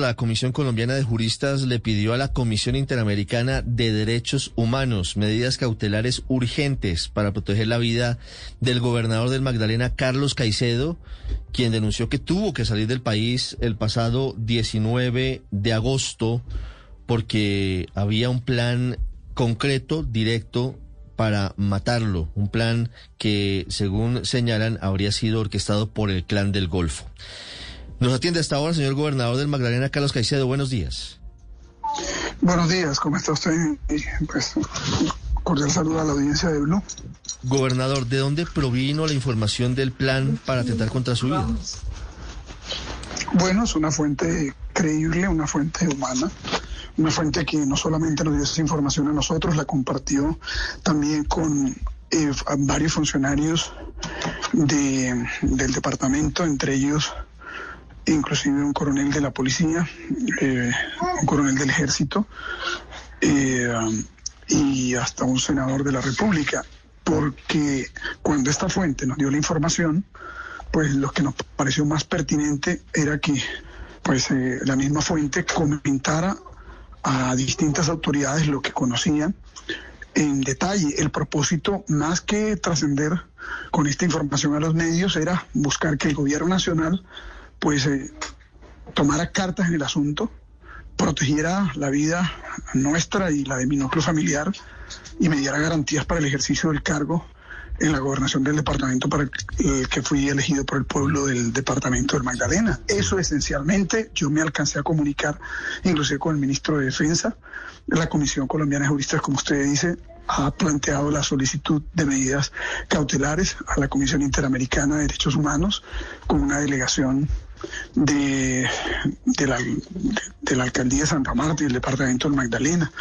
La Comisión Colombiana de Juristas le pidió a la Comisión Interamericana de Derechos Humanos medidas cautelares urgentes para proteger la vida del gobernador del Magdalena, Carlos Caicedo, quien denunció que tuvo que salir del país el pasado 19 de agosto porque había un plan concreto, directo, para matarlo, un plan que, según señalan, habría sido orquestado por el clan del Golfo. Nos atiende hasta ahora el señor gobernador del Magdalena, Carlos Caicedo. Buenos días. Buenos días, ¿cómo está usted? Pues, cordial saludo a la audiencia de Blue. Gobernador, ¿de dónde provino la información del plan para atentar contra su vida? Bueno, es una fuente creíble, una fuente humana, una fuente que no solamente nos dio esa información a nosotros, la compartió también con eh, varios funcionarios de, del departamento, entre ellos inclusive un coronel de la policía, eh, un coronel del ejército eh, y hasta un senador de la República, porque cuando esta fuente nos dio la información, pues lo que nos pareció más pertinente era que pues eh, la misma fuente comentara a distintas autoridades lo que conocían en detalle. El propósito, más que trascender con esta información a los medios, era buscar que el gobierno nacional pues eh, tomara cartas en el asunto, protegiera la vida nuestra y la de mi núcleo familiar y me diera garantías para el ejercicio del cargo en la gobernación del departamento para el que fui elegido por el pueblo del departamento del Magdalena. Eso esencialmente yo me alcancé a comunicar inclusive con el ministro de Defensa. La Comisión Colombiana de Juristas, como usted dice, ha planteado la solicitud de medidas cautelares a la Comisión Interamericana de Derechos Humanos con una delegación de, de, la, de, la alcaldía de Santa Marta y el departamento del Magdalena,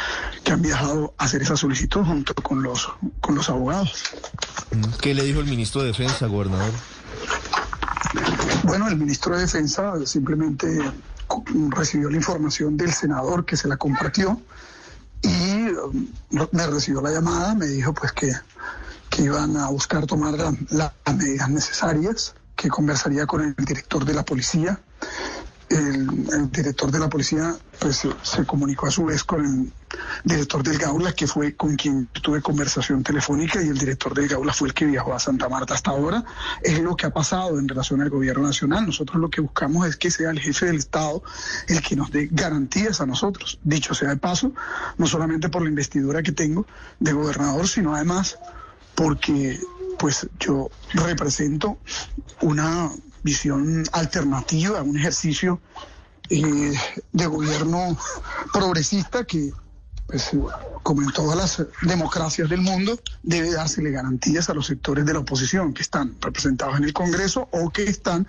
que han viajado a hacer esa solicitud junto con los, con los abogados. ¿Qué le dijo el ministro de Defensa, gobernador? Bueno, el ministro de Defensa simplemente recibió la información del senador que se la compartió y um, me recibió la llamada, me dijo pues que, que iban a buscar tomar las medidas necesarias que conversaría con el director de la policía. El, director de la policía pues se comunicó a su vez con el director del Gaula, que fue con quien tuve conversación telefónica, y el director del Gaula fue el que viajó a Santa Marta hasta ahora. Es lo que ha pasado en relación al gobierno nacional. Nosotros lo que buscamos es que sea el jefe del Estado el que nos dé garantías a nosotros. Dicho sea de paso, no solamente por la investidura que tengo de gobernador, sino además porque pues yo represento una visión alternativa, un ejercicio eh, de gobierno progresista que, pues, como en todas las democracias del mundo, debe dársele garantías a los sectores de la oposición que están representados en el Congreso o que están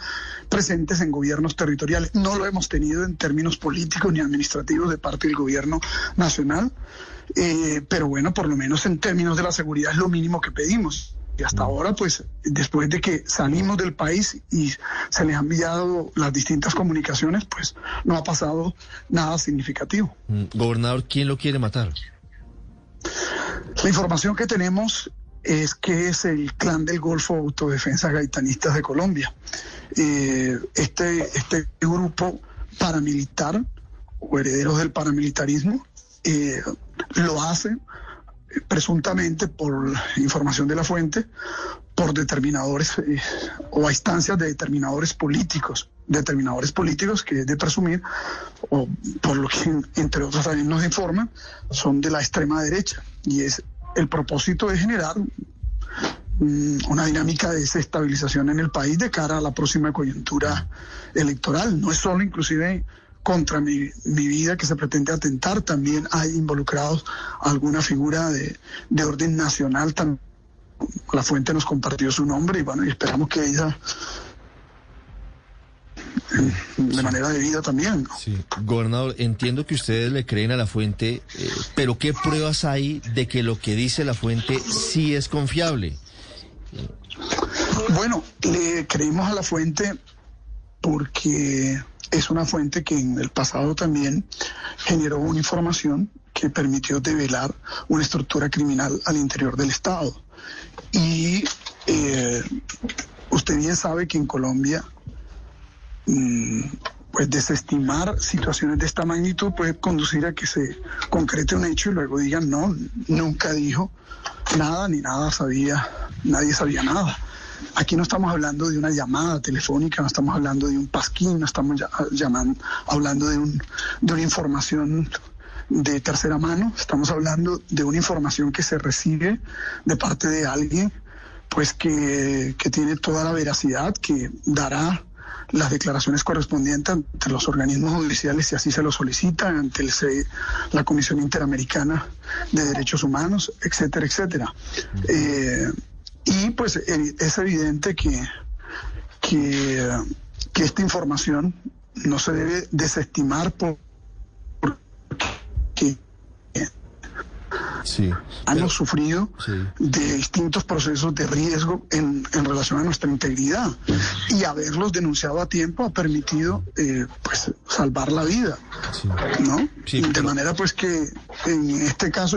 presentes en gobiernos territoriales. No lo hemos tenido en términos políticos ni administrativos de parte del gobierno nacional, eh, pero bueno, por lo menos en términos de la seguridad es lo mínimo que pedimos. Y hasta ahora, pues, después de que salimos del país y se les han enviado las distintas comunicaciones, pues no ha pasado nada significativo. Mm, gobernador, ¿quién lo quiere matar? La información que tenemos es que es el clan del Golfo Autodefensa Gaitanistas de Colombia. Eh, este, este grupo paramilitar o herederos del paramilitarismo eh, lo hacen presuntamente por información de la fuente, por determinadores eh, o a instancias de determinadores políticos, determinadores políticos que es de presumir, o por lo que entre otros también nos informan, son de la extrema derecha. Y es el propósito de generar una dinámica de desestabilización en el país de cara a la próxima coyuntura electoral. No es solo inclusive contra mi, vida que se pretende atentar. También hay involucrados alguna figura de, de orden nacional. También. La fuente nos compartió su nombre y bueno, y esperamos que ella de manera debida también. Sí. Gobernador, entiendo que ustedes le creen a la fuente, eh, pero ¿qué pruebas hay de que lo que dice la fuente sí es confiable? Bueno, le creímos a la fuente porque es una fuente que en el pasado también generó una información que permitió develar una estructura criminal al interior del Estado. Y eh, usted bien sabe que en Colombia, mm, pues desestimar situaciones de esta magnitud puede conducir a que se concrete un hecho y luego digan, no, nunca dijo nada ni nada sabía, nadie sabía nada. Aquí no estamos hablando de una llamada telefónica, no estamos hablando de un pasquín, no estamos llamando, hablando de, un, de una información de tercera mano, estamos hablando de una información que se recibe de parte de alguien pues que, que tiene toda la veracidad, que dará las declaraciones correspondientes ante los organismos judiciales si así se lo solicitan, ante el la Comisión Interamericana de Derechos Humanos, etcétera, etcétera. Eh, y pues eh, es evidente que, que, que esta información no se debe desestimar por sí, hemos sufrido de distintos procesos de riesgo en, en, relación a nuestra integridad. Y haberlos denunciado a tiempo ha permitido eh, pues salvar la vida, ¿no? De manera pues que en este caso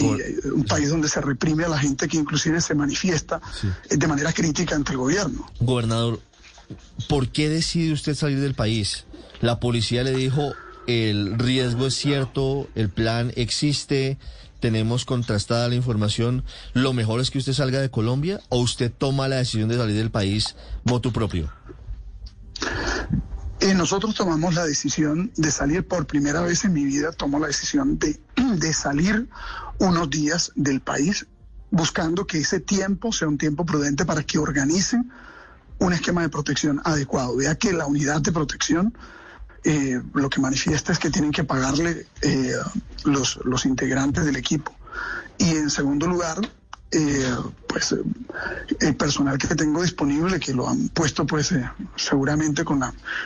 Y un país donde se reprime a la gente que inclusive se manifiesta sí. de manera crítica ante el gobierno. Gobernador, ¿por qué decide usted salir del país? La policía le dijo, el riesgo es cierto, el plan existe, tenemos contrastada la información, ¿lo mejor es que usted salga de Colombia o usted toma la decisión de salir del país voto propio? Eh, nosotros tomamos la decisión de salir por primera vez en mi vida, tomo la decisión de, de salir unos días del país, buscando que ese tiempo sea un tiempo prudente para que organicen un esquema de protección adecuado. Vea que la unidad de protección eh, lo que manifiesta es que tienen que pagarle eh, los, los integrantes del equipo. Y en segundo lugar, eh, pues eh, el personal que tengo disponible, que lo han puesto pues eh, seguramente con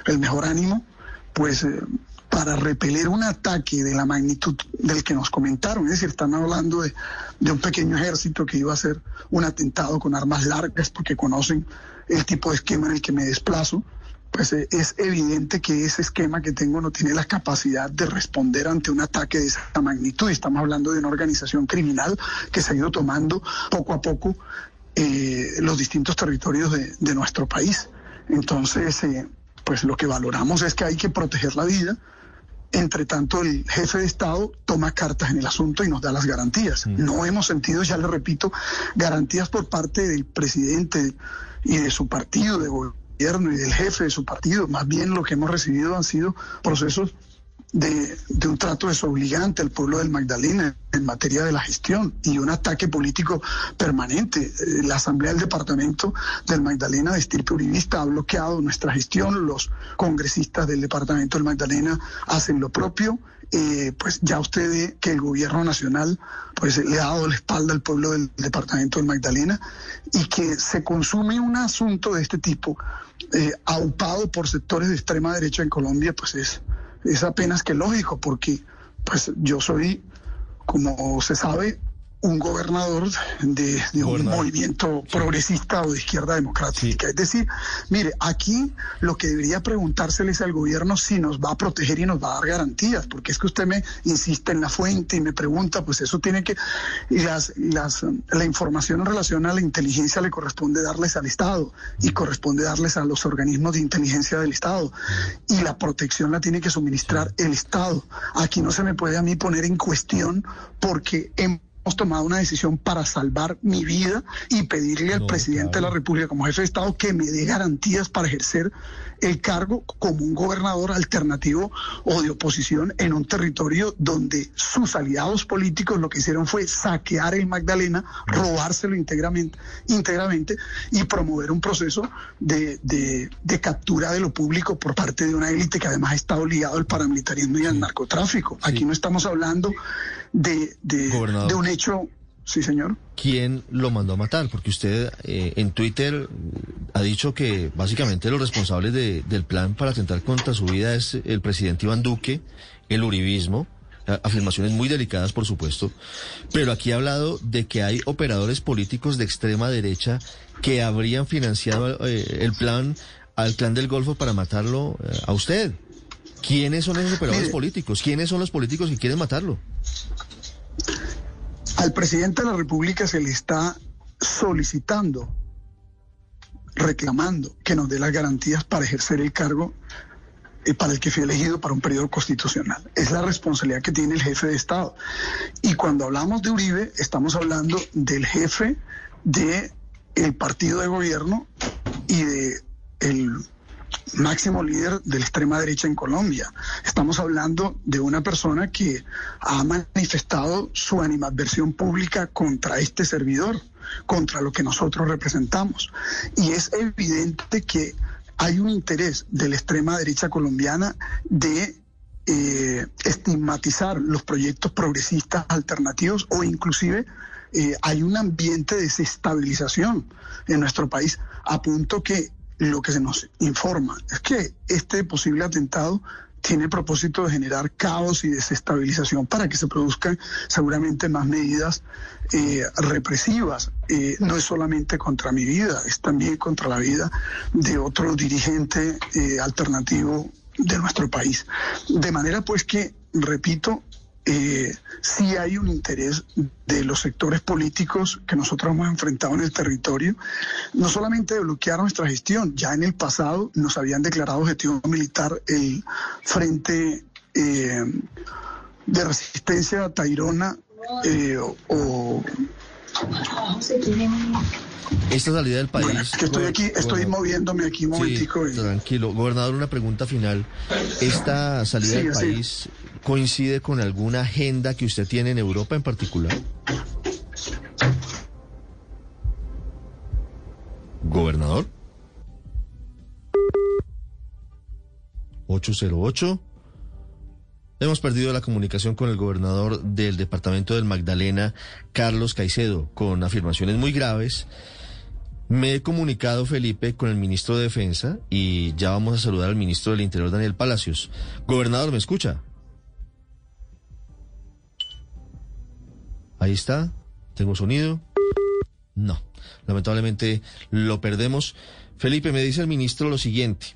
el mejor ánimo, pues eh, para repeler un ataque de la magnitud del que nos comentaron. Es decir, están hablando de, de un pequeño ejército que iba a hacer un atentado con armas largas porque conocen el tipo de esquema en el que me desplazo pues es evidente que ese esquema que tengo no tiene la capacidad de responder ante un ataque de esa magnitud. Estamos hablando de una organización criminal que se ha ido tomando poco a poco eh, los distintos territorios de, de nuestro país. Entonces, eh, pues lo que valoramos es que hay que proteger la vida. Entre tanto, el jefe de Estado toma cartas en el asunto y nos da las garantías. Mm. No hemos sentido, ya le repito, garantías por parte del presidente y de su partido de gobierno gobierno y del jefe de su partido. Más bien lo que hemos recibido han sido procesos de, de, un trato desobligante al pueblo del Magdalena en materia de la gestión y un ataque político permanente. La Asamblea del Departamento del Magdalena de estirpe uribista ha bloqueado nuestra gestión, los congresistas del Departamento del Magdalena hacen lo propio. Eh, pues ya usted ve que el gobierno nacional pues le ha dado la espalda al pueblo del departamento del Magdalena y que se consume un asunto de este tipo eh, aupado por sectores de extrema derecha en Colombia, pues es, es apenas que lógico, porque pues yo soy, como se sabe, un gobernador de, de un movimiento progresista o de izquierda democrática. Sí. Es decir, mire, aquí lo que debería preguntárseles al gobierno si nos va a proteger y nos va a dar garantías, porque es que usted me insiste en la fuente y me pregunta, pues eso tiene que, y las, las, la información en relación a la inteligencia le corresponde darles al Estado y corresponde darles a los organismos de inteligencia del Estado y la protección la tiene que suministrar el Estado. Aquí no se me puede a mí poner en cuestión porque en tomado una decisión para salvar mi vida y pedirle al No, presidente claro. de la República como jefe de Estado que me dé garantías para ejercer el cargo como un gobernador alternativo o de oposición en un territorio donde sus aliados políticos lo que hicieron fue saquear el Magdalena, robárselo íntegramente, íntegramente y promover un proceso de, de- de captura de lo público por parte de una élite que además está ligado al paramilitarismo y al narcotráfico. Aquí no estamos hablando de, de- de un hecho, sí señor. ¿Quién lo mandó a matar? Porque usted eh, en Twitter ha dicho que básicamente los responsables de- del plan para atentar contra su vida es el presidente Iván Duque, el uribismo, a- afirmaciones muy delicadas por supuesto, pero aquí ha hablado de que hay operadores políticos de extrema derecha que habrían financiado eh, el plan al clan del Golfo para matarlo eh, a usted. ¿Quiénes son esos operadores Mire. políticos? ¿Quiénes son los políticos que quieren matarlo? Al presidente de la República se le está solicitando, reclamando que nos dé las garantías para ejercer el cargo eh, para el que fui elegido para un periodo constitucional. Es la responsabilidad que tiene el jefe de Estado. Y cuando hablamos de Uribe, estamos hablando del jefe de partido de gobierno y de máximo líder de la extrema derecha en Colombia. Estamos hablando de una persona que ha manifestado su animadversión pública contra este servidor, contra lo que nosotros representamos. Y es evidente que hay un interés de la extrema derecha colombiana de eh, estigmatizar los proyectos progresistas alternativos o inclusive eh, hay un ambiente de desestabilización en nuestro país a punto que lo que se nos informa es que este posible atentado tiene el propósito de generar caos y desestabilización para que se produzcan seguramente más medidas eh, represivas. Eh, no es solamente contra mi vida, es también contra la vida de otro dirigente eh, alternativo de nuestro país. De manera pues que, repito, eh, sí hay un interés de los sectores políticos que nosotros hemos enfrentado en el territorio, no solamente de bloquear nuestra gestión, ya en el pasado nos habían declarado objetivo militar el Frente eh, de Resistencia Tairona eh, o... Esta salida del país... Bueno, es que estoy aquí, estoy moviéndome aquí un momentico. Sí, y- tranquilo. Gobernador, una pregunta final. ¿Esta salida Sí, del sí. país coincide con alguna agenda que usted tiene en Europa en particular? Gobernador. 808. Hemos perdido la comunicación con el gobernador del departamento del Magdalena, Carlos Caicedo, con afirmaciones muy graves. Me he comunicado, Felipe, con el ministro de Defensa y ya vamos a saludar al ministro del Interior, Daniel Palacios. Gobernador, ¿me escucha? Ahí está. ¿Tengo sonido? No. Lamentablemente lo perdemos. Felipe, me dice el ministro lo siguiente.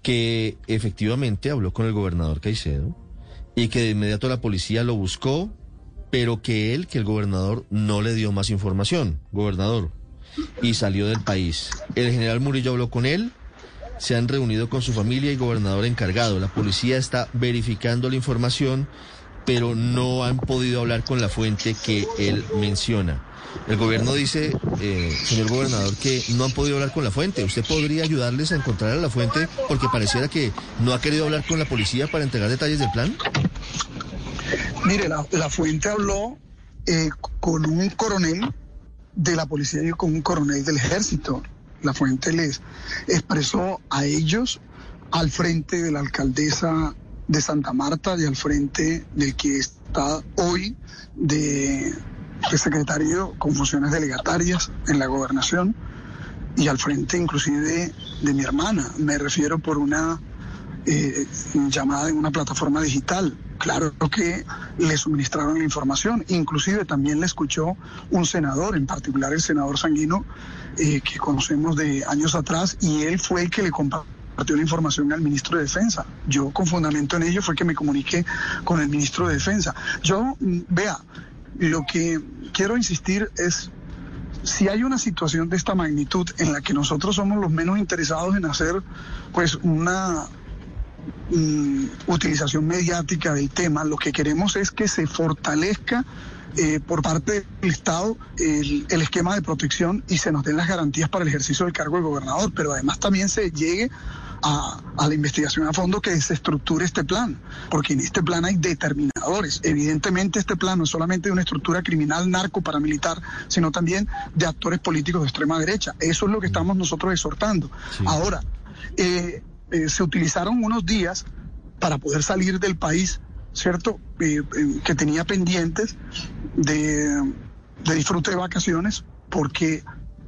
Que efectivamente habló con el gobernador Caicedo y que de inmediato la policía lo buscó, pero que él, que el gobernador, no le dio más información. Gobernador. Y salió del país. El general Murillo habló con él, se han reunido con su familia y gobernador encargado. La policía está verificando la información, pero no han podido hablar con la fuente que él menciona. El gobierno dice, eh, señor gobernador, que no han podido hablar con la fuente. ¿Usted podría ayudarles a encontrar a la fuente porque pareciera que no ha querido hablar con la policía para entregar detalles del plan? Mire, la, fuente habló eh, con un coronel de la policía y con un coronel del ejército. La fuente les expresó a ellos al frente de la alcaldesa de Santa Marta y al frente del que está hoy de, de secretario con funciones delegatarias en la gobernación y al frente inclusive de, de mi hermana. Me refiero por una eh, llamada en una plataforma digital. Claro que le suministraron la información, inclusive también le escuchó un senador, en particular el senador Sanguino, eh, que conocemos de años atrás, y él fue el que le compartió la información al ministro de Defensa. Yo con fundamento en ello fue que me comuniqué con el ministro de Defensa. Yo, mm, vea, lo que quiero insistir es si hay una situación de esta magnitud en la que nosotros somos los menos interesados en hacer pues una utilización mediática del tema. Lo que queremos es que se fortalezca eh, por parte del Estado el, el, esquema de protección y se nos den las garantías para el ejercicio del cargo de gobernador, pero además también se llegue a, a, la investigación a fondo que se estructure este plan, porque en este plan hay determinadores. Evidentemente este plan no es solamente de una estructura criminal narco paramilitar, sino también de actores políticos de extrema derecha. Eso es lo que estamos nosotros exhortando. Sí. Ahora, eh, eh, se utilizaron unos días para poder salir del país, ¿cierto? Eh, que tenía pendientes de, disfrute de vacaciones, porque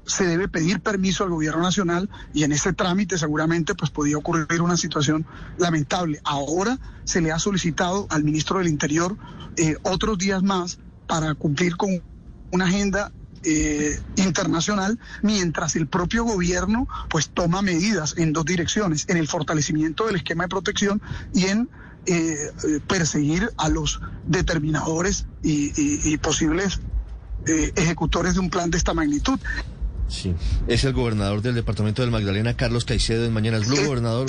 se debe pedir permiso al gobierno nacional y en ese trámite seguramente pues podía ocurrir una situación lamentable. Ahora se le ha solicitado al ministro del Interior eh, otros días más para cumplir con una agenda eh, internacional, mientras el propio gobierno pues toma medidas en dos direcciones, en el fortalecimiento del esquema de protección y en eh, perseguir a los determinadores y, y, y posibles eh, ejecutores de un plan de esta magnitud. Sí, es el gobernador del departamento del Magdalena, Carlos Caicedo, en Mañanas Blue, Eh, gobernador.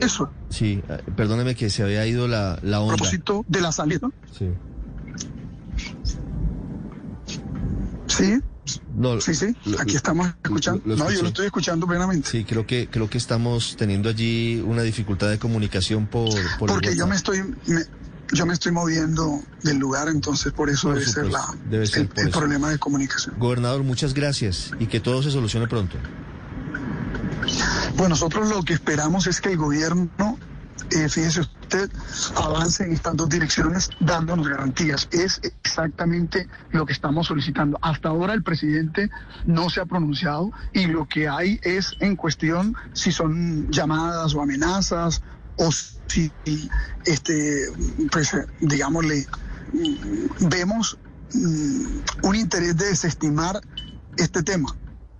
Eso. Sí, eh, perdóneme que se había ido la, la A onda. propósito de la salida. Sí. Sí, No, sí, sí. Aquí estamos escuchando. no, yo lo estoy escuchando plenamente. Sí, creo que creo que estamos teniendo allí una dificultad de comunicación por, por Porque yo me estoy me- yo me estoy moviendo del lugar, entonces por eso Por debe ser, la, debe ser el, el problema de comunicación. Gobernador, muchas gracias y que todo se solucione pronto. Pues nosotros lo que esperamos es que el gobierno, eh, fíjese usted, avance en estas dos direcciones dándonos garantías. Es exactamente lo que estamos solicitando. Hasta ahora el presidente no se ha pronunciado y lo que hay es en cuestión si son llamadas o amenazas o si, este, pues, digámosle, vemos mm, un interés de desestimar este tema.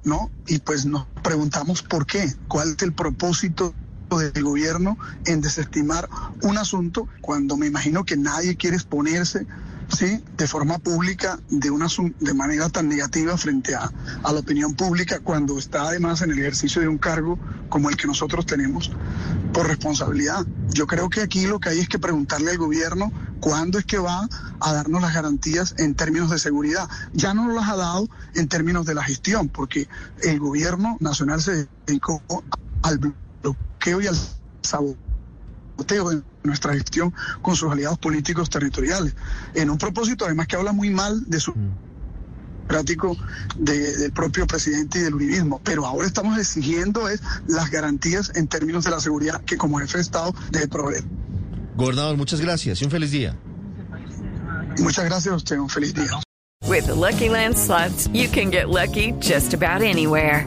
¿no? Y pues nos preguntamos por qué, cuál es el propósito del gobierno en desestimar un asunto cuando me imagino que nadie quiere exponerse sí de forma pública de una de manera tan negativa frente a, la opinión pública cuando está además en el ejercicio de un cargo como el que nosotros tenemos por responsabilidad. Yo creo que aquí lo que hay es que preguntarle al gobierno cuándo es que va a darnos las garantías en términos de seguridad. Ya no las ha dado en términos de la gestión, porque el gobierno nacional se dedicó al bloqueo y al saboteo de nuestra gestión con sus aliados políticos territoriales, en un propósito además que habla muy mal de su democrático de- del propio presidente y del uribismo. Pero ahora estamos exigiendo es las garantías en términos de la seguridad que como jefe de Estado debe proveer. Gobernador, muchas gracias y un feliz día. Muchas gracias a usted, un feliz día. With the Lucky Land slots, you can get lucky just about anywhere.